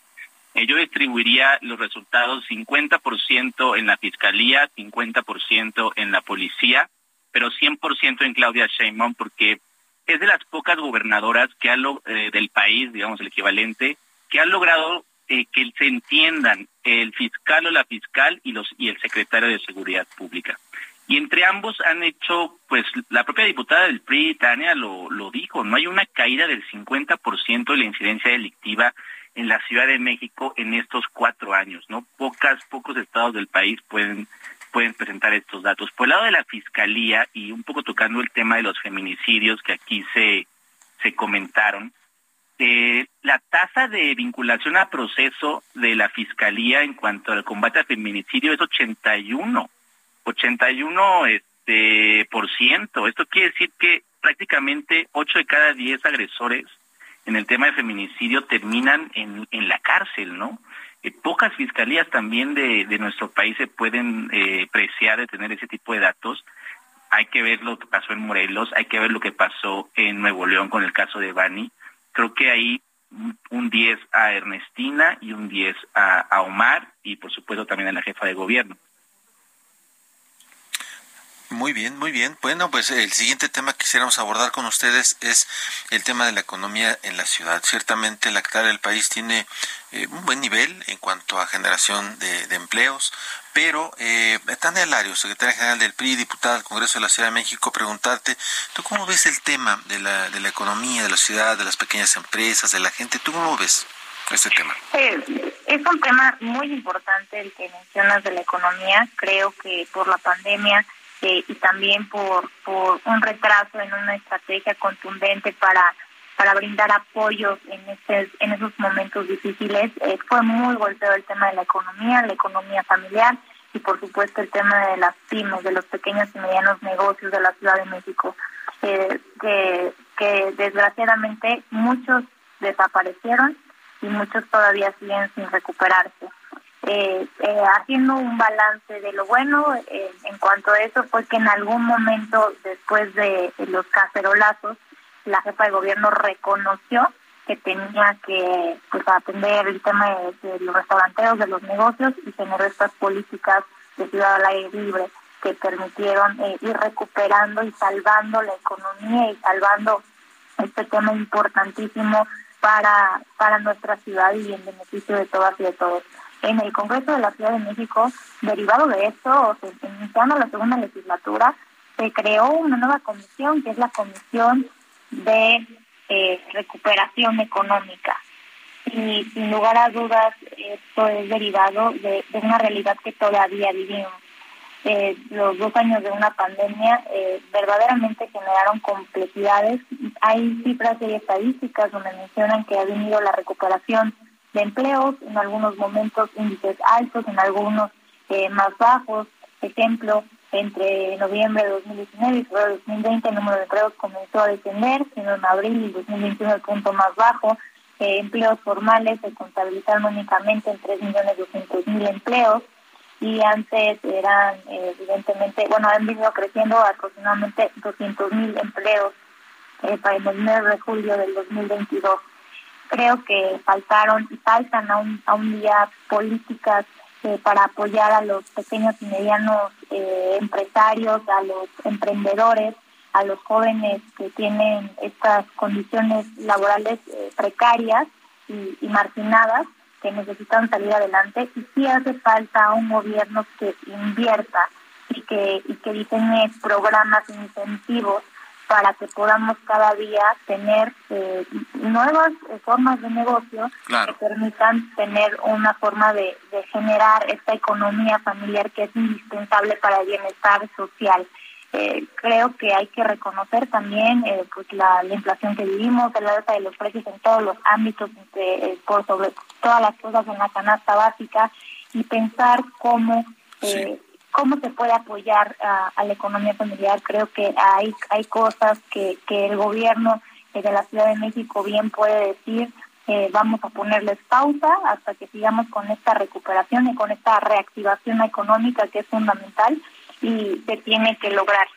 Eh, yo distribuiría los resultados 50% en la Fiscalía, 50% en la Policía, pero 100% en Claudia Sheinbaum porque es de las pocas gobernadoras que ha eh, del país, digamos el equivalente, que han logrado eh, que se entiendan el fiscal o la fiscal y los y el secretario de Seguridad Pública. Y entre ambos han hecho, pues la propia diputada del PRI, Tania, lo, lo dijo, no hay una caída del 50% de la incidencia delictiva en la Ciudad de México en estos cuatro años, ¿no? Pocas, pocos estados del país pueden pueden presentar estos datos. Por el lado de la Fiscalía, y un poco tocando el tema de los feminicidios que aquí se, se comentaron, eh, la tasa de vinculación a proceso de la Fiscalía en cuanto al combate al feminicidio es 81, 81 este, por ciento. Esto quiere decir que prácticamente 8 de cada 10 agresores en el tema de feminicidio terminan en, en la cárcel, ¿no? Pocas fiscalías también de, nuestro país se pueden eh, preciar de tener ese tipo de datos. Hay que ver lo que pasó en Morelos, hay que ver lo que pasó en Nuevo León con el caso de Bani. Creo que hay un 10 a Ernestina y un 10 a, a Omar y por supuesto también a la jefa de gobierno. Muy bien, muy bien. Bueno, pues el siguiente tema que quisiéramos abordar con ustedes es el tema de la economía en la ciudad. Ciertamente la actual del país tiene eh, un buen nivel en cuanto a generación de, empleos, pero eh, Tania Lario, secretaria general del PRI, diputada del Congreso de la Ciudad de México, preguntarte, ¿tú cómo ves el tema de la, de la economía de la ciudad, de las pequeñas empresas, de la gente? ¿Tú cómo ves este tema? Eh, es un tema muy importante el que mencionas de la economía. Creo que por la pandemia eh, y también por, por un retraso en una estrategia contundente para para brindar apoyos en este, en esos momentos difíciles. Eh, fue muy golpeado el tema de la economía, la economía familiar y por supuesto el tema de las pymes, de los pequeños y medianos negocios de la Ciudad de México, eh, que, que desgraciadamente muchos desaparecieron y muchos todavía siguen sin recuperarse. Eh, eh, haciendo un balance de lo bueno eh, en cuanto a eso fue que en algún momento después de, los cacerolazos la jefa de gobierno reconoció que tenía que pues atender el tema de, los restauranteros, de los negocios y generó estas políticas de ciudad al aire libre que permitieron ir recuperando y salvando la economía y salvando este tema importantísimo para, para nuestra ciudad y en beneficio de todas y de todos en el Congreso de la Ciudad de México, derivado de esto, iniciando la segunda legislatura, se creó una nueva comisión, que es la Comisión de eh, Recuperación Económica. Y sin lugar a dudas, esto es derivado de, una realidad que todavía vivimos. Eh, los dos años de una pandemia eh, verdaderamente generaron complejidades. Hay cifras y estadísticas donde mencionan que ha venido la recuperación de empleos, en algunos momentos índices altos, en algunos eh, más bajos. Ejemplo, entre noviembre de 2019 y febrero de 2020 el número de empleos comenzó a descender, sino en abril y 2021 el punto más bajo. Eh, empleos formales se contabilizaron únicamente en 3.200.000 empleos y antes eran eh, evidentemente, bueno, han venido creciendo aproximadamente 200.000 empleos para el mes de julio del 2022 creo que faltaron y faltan aún, aún día políticas eh, para apoyar a los pequeños y medianos eh, empresarios, a los emprendedores, a los jóvenes que tienen estas condiciones laborales eh, precarias y, marginadas que necesitan salir adelante. Y sí hace falta un gobierno que invierta y que, y que diseñe programas incentivos para que podamos cada día tener eh, nuevas eh, formas de negocio que permitan tener una forma de, generar esta economía familiar que es indispensable para el bienestar social. Eh, creo que hay que reconocer también pues la, inflación que vivimos, el alza de los precios en todos los ámbitos, por sobre todas las cosas en la canasta básica y pensar cómo cómo se puede apoyar a, la economía familiar. Creo que hay, hay cosas que, que el gobierno de la Ciudad de México bien puede decir. Eh, vamos a ponerles pausa hasta que sigamos con esta recuperación y con esta reactivación económica que es fundamental y se tiene que lograr.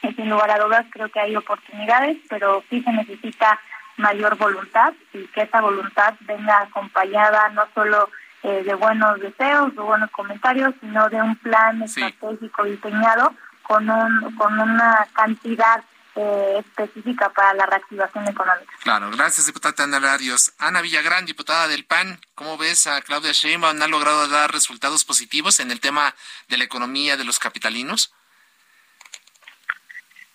sin lugar a dudas creo que hay oportunidades, pero sí se necesita mayor voluntad y que esa voluntad venga acompañada no solo eh, de buenos deseos, de buenos comentarios, sino de un plan estratégico diseñado con, un, con una cantidad eh, específica para la reactivación económica. Claro, gracias, diputada Ana Larios. Ana Villagrán, diputada del PAN, ¿cómo ves a Claudia Sheinbaum? ¿Ha logrado dar resultados positivos en el tema de la economía de los capitalinos?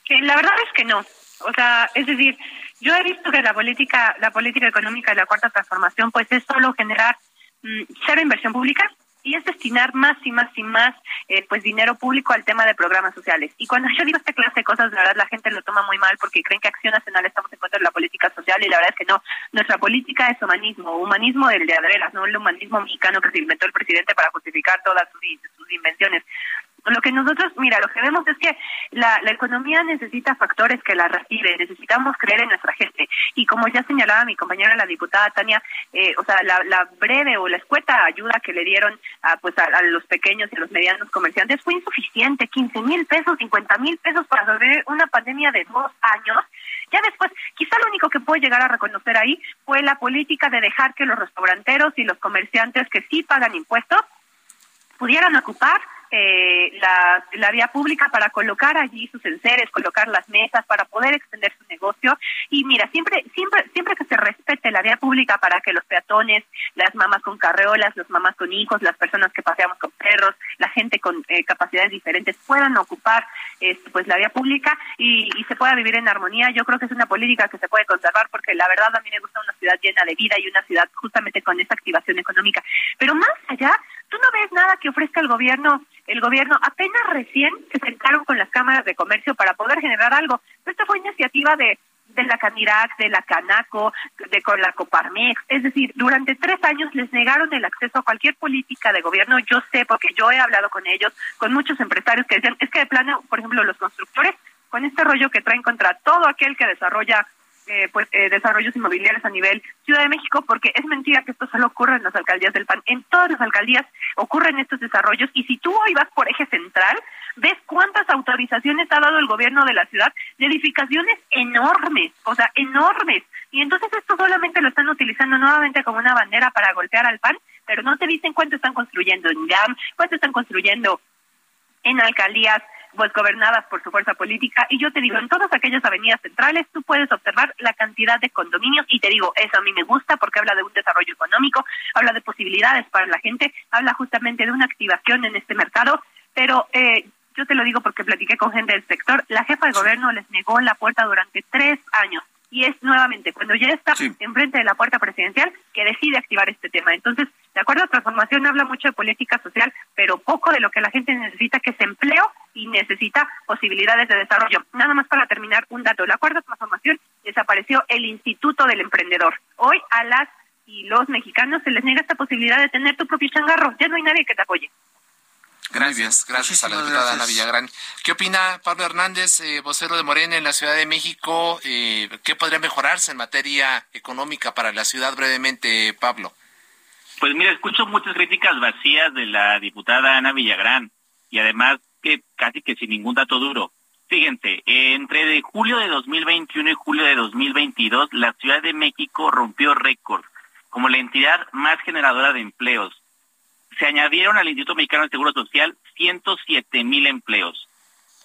la verdad es que no. O sea, es decir, yo he visto que la política, la política económica de la cuarta transformación, pues es solo generar cero inversión pública y es destinar más y más y más eh, pues dinero público al tema de programas sociales. Y cuando yo digo esta clase de cosas, la verdad la gente lo toma muy mal porque creen que Acción Nacional estamos en contra de la política social y la verdad es que no. Nuestra política es humanismo, humanismo del de Adreras, no el humanismo mexicano que se inventó el presidente para justificar todas sus invenciones. Lo que nosotros, mira, lo que vemos es que la, la economía necesita factores que la reciben, necesitamos creer en nuestra gente. Y como ya señalaba mi compañera la diputada Tania, eh, o sea, la, la, breve o la escueta ayuda que le dieron a, pues a, los pequeños y a los medianos comerciantes fue insuficiente, 15 mil pesos, 50 mil pesos para sobrevivir una pandemia de dos años. Ya después, quizá lo único que puedo llegar a reconocer ahí fue la política de dejar que los restauranteros y los comerciantes que sí pagan impuestos pudieran ocupar eh, la, la, vía pública para colocar allí sus enseres, colocar las mesas, para poder extender su negocio. Y mira, siempre, siempre, siempre que se respete la vía pública para que los peatones, las mamás con carreolas, las mamás con hijos, las personas que paseamos con perros, la gente con eh, capacidades diferentes puedan ocupar este, pues la vía pública y, y se pueda vivir en armonía, yo creo que es una política que se puede conservar porque la verdad a mí me gusta una ciudad llena de vida y una ciudad justamente con esa activación económica. Pero más allá, tú no ves nada que ofrezca el gobierno el gobierno apenas recién se sentaron con las cámaras de comercio para poder generar algo. Esta fue iniciativa de de la Canirac, de la Canaco, de con la Coparmex. Es decir, durante tres años les negaron el acceso a cualquier política de gobierno. Yo sé, porque yo he hablado con ellos, con muchos empresarios que decían, es que de plano, por ejemplo, los constructores, con este rollo que traen contra todo aquel que desarrolla eh, pues eh, desarrollos inmobiliarios a nivel Ciudad de México, porque es mentira que esto solo ocurre en las alcaldías del PAN. En todas las alcaldías ocurren estos desarrollos y si tú hoy vas por eje central, ves cuántas autorizaciones ha dado el gobierno de la ciudad de edificaciones enormes, o sea, enormes. Y entonces esto solamente lo están utilizando nuevamente como una bandera para golpear al PAN, pero no te dicen cuánto están construyendo en GAM, cuánto están construyendo en alcaldías pues gobernadas por su fuerza política. Y yo te digo, en todas aquellas avenidas centrales tú puedes observar la cantidad de condominios. Y te digo, eso a mí me gusta porque habla de un desarrollo económico, habla de posibilidades para la gente, habla justamente de una activación en este mercado, pero eh, yo te lo digo porque platiqué con gente del sector, la jefa de gobierno les negó la puerta durante tres años y es nuevamente cuando ya está enfrente de la puerta presidencial que decide activar este tema. Entonces, de acuerdo a transformación habla mucho de política social, pero poco de lo que la gente necesita, que es empleo y necesita posibilidades de desarrollo. Nada más para terminar un dato. El acuerdo de transformación desapareció el Instituto del Emprendedor. Hoy a las y los mexicanos se les niega esta posibilidad de tener tu propio changarro. Ya no hay nadie que te apoye. Gracias, gracias a la diputada Ana Villagrán. ¿Qué opina Pablo Hernández, eh, vocero de Morena en la Ciudad de México? Eh, ¿Qué podría mejorarse en materia económica para la ciudad brevemente, Pablo? Pues mira, escucho muchas críticas vacías de la diputada Ana Villagrán y además que casi que sin ningún dato duro. Fíjense, entre de julio de 2021 y julio de 2022, la Ciudad de México rompió récord como la entidad más generadora de empleos se añadieron al Instituto Mexicano de Seguro Social 107 mil empleos.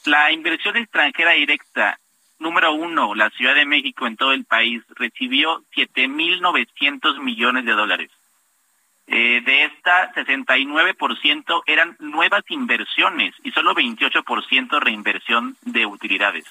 La inversión extranjera directa, número uno, la Ciudad de México en todo el país, recibió 7.900 millones de dólares. Eh, de esta, 69% eran nuevas inversiones y solo 28% reinversión de utilidades.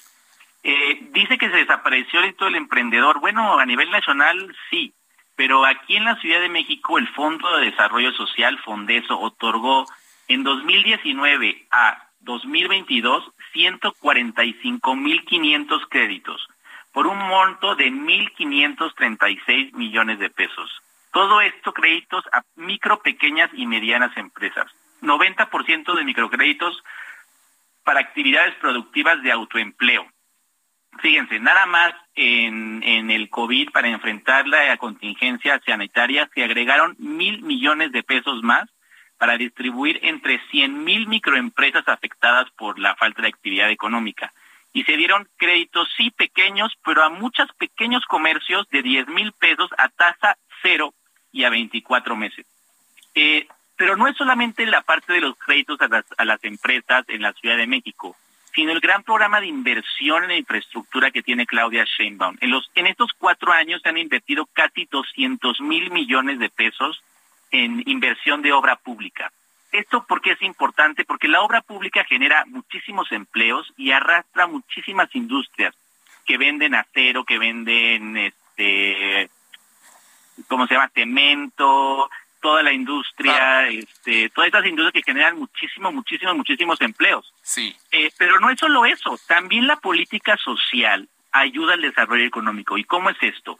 Eh, dice que se desapareció el del emprendedor. Bueno, a nivel nacional sí, pero aquí en la Ciudad de México el Fondo de Desarrollo Social, Fondeso, otorgó en 2019 a 2022 145.500 créditos por un monto de 1.536 millones de pesos. Todo esto créditos a micro, pequeñas y medianas empresas. 90% de microcréditos para actividades productivas de autoempleo. Fíjense, nada más en, el COVID para enfrentar la contingencia sanitaria se agregaron mil millones de pesos más para distribuir entre cien mil microempresas afectadas por la falta de actividad económica. Y se dieron créditos, sí, pequeños, pero a muchos pequeños comercios de diez mil pesos a tasa cero y a 24 meses. Eh, pero no es solamente la parte de los créditos a las, a las empresas en la Ciudad de México sino el gran programa de inversión en infraestructura que tiene Claudia Sheinbaum. En, los, en estos cuatro años se han invertido casi 200 mil millones de pesos en inversión de obra pública. ¿Esto por qué es importante? Porque la obra pública genera muchísimos empleos y arrastra muchísimas industrias que venden acero, que venden, este, ¿cómo se llama? Cemento, toda la industria, este, todas estas industrias que generan muchísimos, muchísimos, muchísimos empleos. Sí. Eh, pero no es solo eso, también la política social ayuda al desarrollo económico. ¿Y cómo es esto?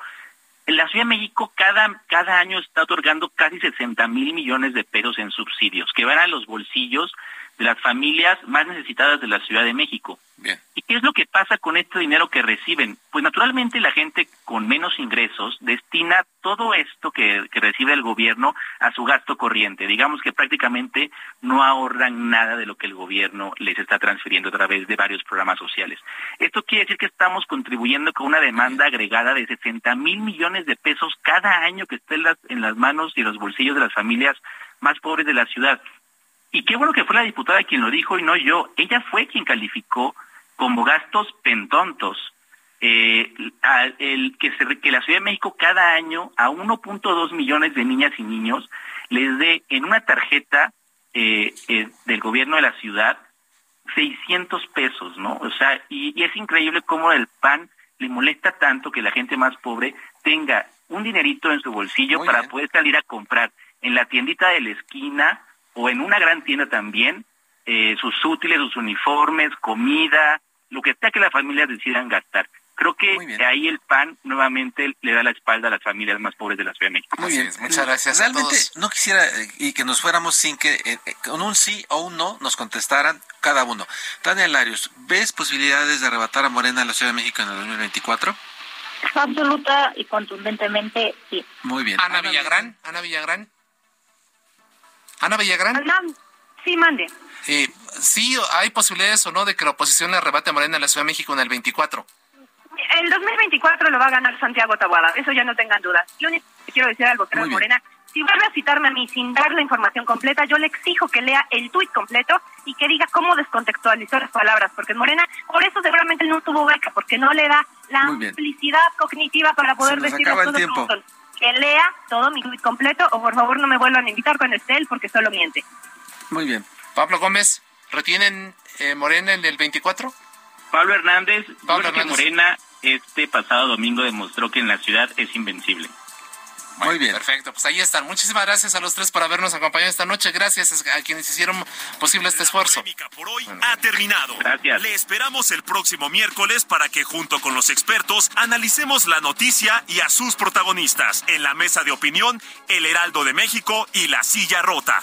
En la Ciudad de México cada, cada año está otorgando casi 60 mil millones de pesos en subsidios que van a los bolsillos de las familias más necesitadas de la Ciudad de México. ¿Y qué es lo que pasa con este dinero que reciben? Pues naturalmente la gente con menos ingresos destina todo esto que, que, recibe el gobierno a su gasto corriente. Digamos que prácticamente no ahorran nada de lo que el gobierno les está transfiriendo a través de varios programas sociales. Esto quiere decir que estamos contribuyendo con una demanda agregada de 60 mil millones de pesos cada año que esté en las, en las manos y los bolsillos de las familias más pobres de la ciudad. Y qué bueno que fue la diputada quien lo dijo y no yo. Ella fue quien calificó como gastos pentontos eh, el que, se, que la Ciudad de México cada año a 1.2 millones de niñas y niños les dé en una tarjeta eh, eh, del gobierno de la ciudad 600 pesos, ¿no? O sea, y, y es increíble cómo el PAN le molesta tanto que la gente más pobre tenga un dinerito en su bolsillo para poder salir a comprar en la tiendita de la esquina o en una gran tienda también eh, sus útiles, sus uniformes, comida, lo que sea que las familias decidan gastar. Creo que ahí el PAN nuevamente le da la espalda a las familias más pobres de la Ciudad de México. Muy bien, muchas gracias. Realmente no quisiera eh, y que nos fuéramos sin que eh, con un sí o un no nos contestaran cada uno. Tania Larios, ¿ves posibilidades de arrebatar a Morena en la Ciudad de México en el 2024? Absoluta y contundentemente sí. Muy bien. Ana, Villagrán, Ana Villagrán. Ana Villagrán. Sí, mande. Eh, sí, hay posibilidades o no de que la oposición le arrebate a Morena en la Ciudad de México en el 24. El 2024 lo va a ganar Santiago Tabuada, eso ya no tengan dudas. Lo único que quiero decir al vocero Morena, si vuelve a citarme a mí sin dar la información completa, yo le exijo que lea el tuit completo y que diga cómo descontextualizó las palabras, porque Morena, por eso seguramente no tuvo beca, porque no le da la amplicidad cognitiva para poder decir las cosas como son. Que lea todo mi tuit completo o por favor no me vuelvan a invitar con Estel porque solo miente. Muy bien. Pablo Gómez, ¿retienen eh, Morena en el 24? Pablo Hernández, Pablo que Morena este pasado domingo demostró que en la ciudad es invencible. Muy bien. Perfecto, pues ahí están. Muchísimas gracias a los tres por habernos acompañado esta noche. Gracias a quienes hicieron posible este esfuerzo. por hoy ha terminado. Gracias. Le esperamos el próximo miércoles para que junto con los expertos analicemos la noticia y a sus protagonistas en la mesa de opinión, El Heraldo de México y La Silla Rota.